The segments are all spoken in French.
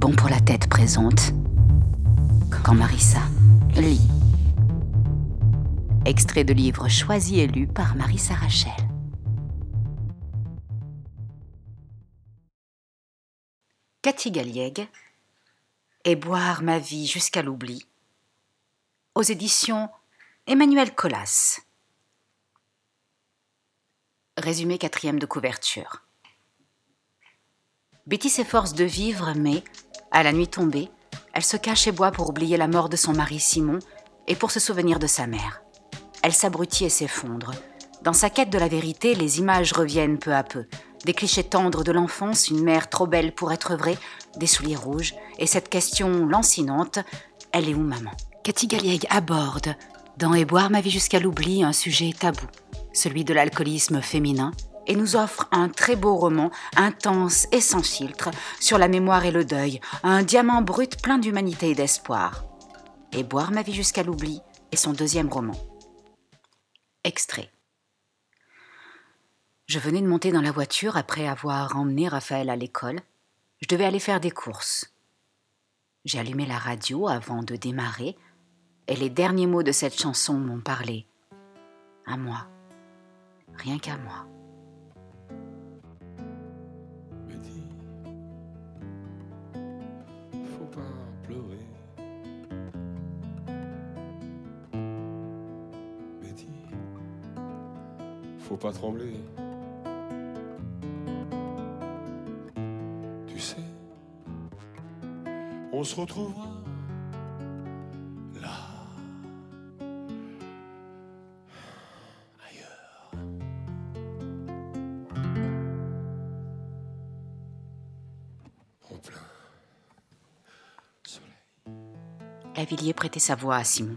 bon pour la tête présente. Quand Marissa lit. Extrait de livre choisi et lu par Marissa Rachel. Cathy Galliègue et boire ma vie jusqu'à l'oubli aux éditions Emmanuel Colas. Résumé quatrième de couverture. Betty s'efforce de vivre, mais, à la nuit tombée, elle se cache et boit pour oublier la mort de son mari Simon et pour se souvenir de sa mère. Elle s'abrutit et s'effondre. Dans sa quête de la vérité, les images reviennent peu à peu. Des clichés tendres de l'enfance, une mère trop belle pour être vraie, des souliers rouges, et cette question lancinante elle est où maman? Cathy Galliègue aborde, dans Et boire ma vie jusqu'à l'oubli, un sujet tabou, celui de l'alcoolisme féminin, et nous offre un très beau roman, intense et sans filtre, sur la mémoire et le deuil, un diamant brut plein d'humanité et d'espoir. Et boire ma vie jusqu'à l'oubli est son deuxième roman. Extrait. Je venais de monter dans la voiture après avoir emmené Raphaël à l'école. Je devais aller faire des courses. J'ai allumé la radio avant de démarrer, et les derniers mots de cette chanson m'ont parlé. À moi. Rien qu'à moi. Pas pleurer. Betty, faut pas trembler. Tu sais, on se retrouvera là, ailleurs. En plein Prêtait sa voix à Simon.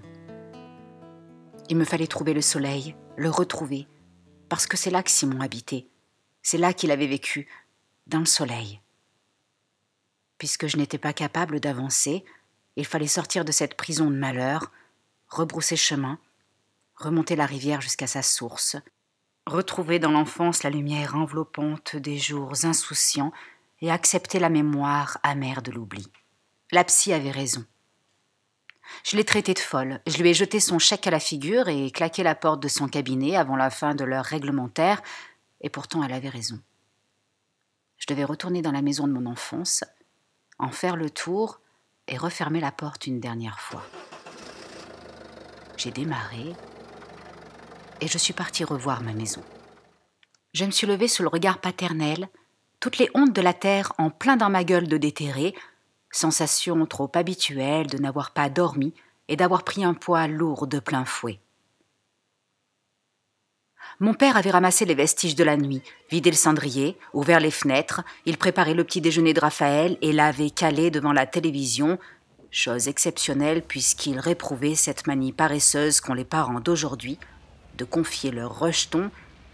Il me fallait trouver le soleil, le retrouver, parce que c'est là que Simon habitait. C'est là qu'il avait vécu, dans le soleil. Puisque je n'étais pas capable d'avancer, il fallait sortir de cette prison de malheur, rebrousser chemin, remonter la rivière jusqu'à sa source, retrouver dans l'enfance la lumière enveloppante des jours insouciants et accepter la mémoire amère de l'oubli. La psy avait raison. Je l'ai traitée de folle. Je lui ai jeté son chèque à la figure et claqué la porte de son cabinet avant la fin de l'heure réglementaire, et pourtant elle avait raison. Je devais retourner dans la maison de mon enfance, en faire le tour et refermer la porte une dernière fois. J'ai démarré et je suis partie revoir ma maison. Je me suis levée sous le regard paternel, toutes les hontes de la terre en plein dans ma gueule de déterré, sensation trop habituelle de n'avoir pas dormi et d'avoir pris un poids lourd de plein fouet. Mon père avait ramassé les vestiges de la nuit, vidé le cendrier, ouvert les fenêtres, il préparait le petit déjeuner de Raphaël et l'avait calé devant la télévision, chose exceptionnelle puisqu'il réprouvait cette manie paresseuse qu'ont les parents d'aujourd'hui de confier leur rejeton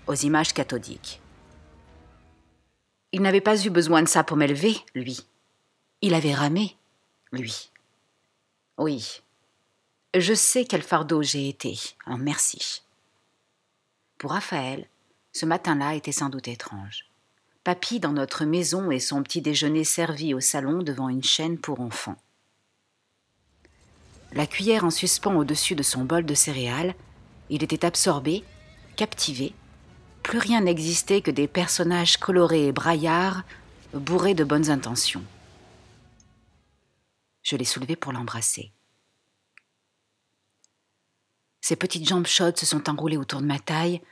aux images cathodiques. Il n'avait pas eu besoin de ça pour m'élever, lui. Il avait ramé, lui. Oui, je sais quel fardeau j'ai été, un merci. Pour Raphaël, ce matin-là était sans doute étrange. Papy dans notre maison et son petit déjeuner servi au salon devant une chaîne pour enfants. La cuillère en suspens au-dessus de son bol de céréales, il était absorbé, captivé. Plus rien n'existait que des personnages colorés et braillards, bourrés de bonnes intentions. Je l'ai soulevé pour l'embrasser. Ses petites jambes chaudes se sont enroulées autour de ma taille.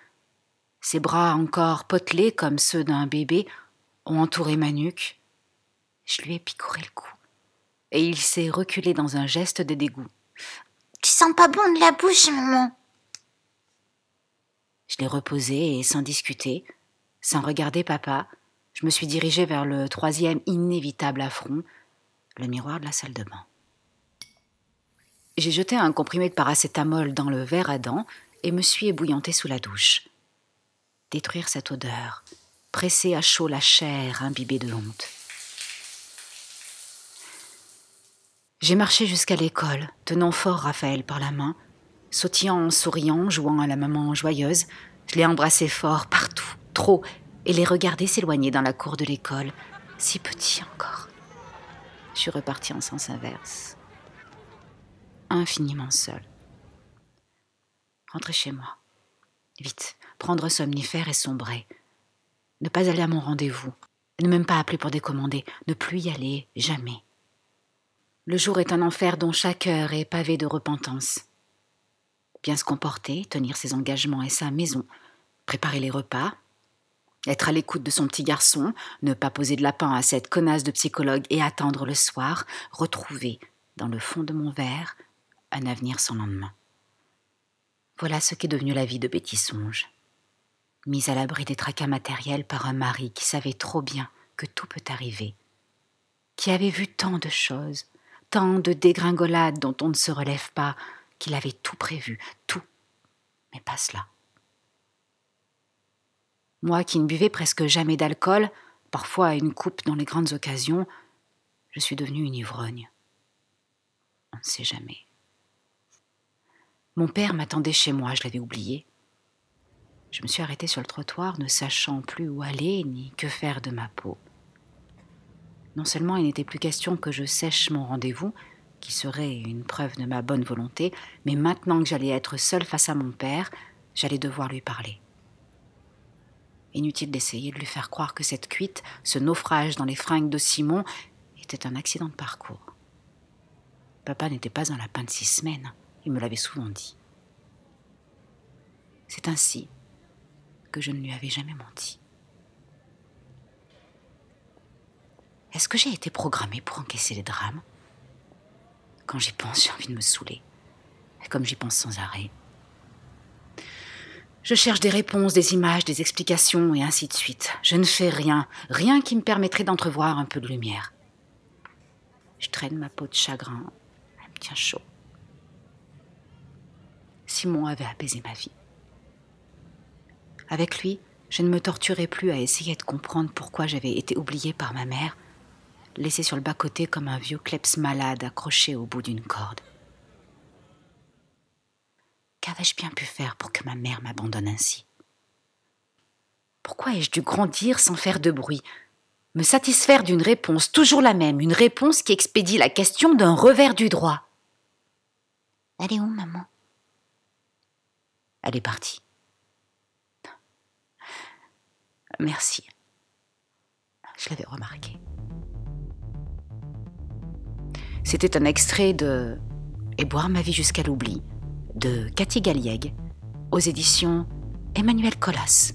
Ses bras encore potelés comme ceux d'un bébé ont entouré ma nuque. Je lui ai picoré le cou. Et il s'est reculé dans un geste de dégoût. Tu sens pas bon de la bouche, maman Je l'ai reposé et sans discuter, sans regarder papa, je me suis dirigée vers le troisième inévitable affront, le miroir de la salle de bain. J'ai jeté un comprimé de paracétamol dans le verre à dents et me suis ébouillantée sous la douche. Détruire cette odeur, presser à chaud la chair imbibée de honte. J'ai marché jusqu'à l'école, tenant fort Raphaël par la main, sautillant en souriant, jouant à la maman joyeuse. Je l'ai embrassé fort, partout, trop, et les regardé s'éloigner dans la cour de l'école, si petit encore. Je suis repartie en sens inverse. Infiniment seule. Rentrer chez moi. Vite, prendre somnifère et sombrer. Ne pas aller à mon rendez-vous. Ne même pas appeler pour décommander. Ne plus y aller, jamais. Le jour est un enfer dont chaque heure est pavée de repentance. Bien se comporter, tenir ses engagements et sa maison, préparer les repas, être à l'écoute de son petit garçon, ne pas poser de lapin à cette connasse de psychologue et attendre le soir, retrouver, dans le fond de mon verre, un avenir sans lendemain. Voilà ce qu'est devenu la vie de Betty Songe. Mise à l'abri des tracas matériels par un mari qui savait trop bien que tout peut arriver, qui avait vu tant de choses, tant de dégringolades dont on ne se relève pas, qu'il avait tout prévu, tout, mais pas cela. Moi qui ne buvais presque jamais d'alcool, parfois une coupe dans les grandes occasions, je suis devenue une ivrogne. On ne sait jamais. Mon père m'attendait chez moi, je l'avais oublié. Je me suis arrêtée sur le trottoir, ne sachant plus où aller ni que faire de ma peau. Non seulement il n'était plus question que je sèche mon rendez-vous, qui serait une preuve de ma bonne volonté, mais maintenant que j'allais être seule face à mon père, j'allais devoir lui parler. Inutile d'essayer de lui faire croire que cette cuite, ce naufrage dans les fringues de Simon, était un accident de parcours. Papa n'était pas un lapin de six semaines, il me l'avait souvent dit. C'est ainsi que je ne lui avais jamais menti. Est-ce que j'ai été programmée pour encaisser les drames? Quand j'y pense, j'ai envie de me saouler. Comme j'y pense sans arrêt, je cherche des réponses, des images, des explications, et ainsi de suite. Je ne fais rien, rien qui me permettrait d'entrevoir un peu de lumière. Je traîne ma peau de chagrin, elle me tient chaud. Simon avait apaisé ma vie. Avec lui, je ne me torturais plus à essayer de comprendre pourquoi j'avais été oubliée par ma mère, laissée sur le bas-côté comme un vieux kleps malade accroché au bout d'une corde. Qu'avais-je bien pu faire pour que ma mère m'abandonne ainsi? Pourquoi ai-je dû grandir sans faire de bruit? Me satisfaire d'une réponse toujours la même, une réponse qui expédie la question d'un revers du droit. Elle est où, maman? Elle est partie. Merci. Je l'avais remarqué. C'était un extrait de Et boire ma vie jusqu'à l'oubli de Cathy Galliègue aux éditions Emmanuel Collas.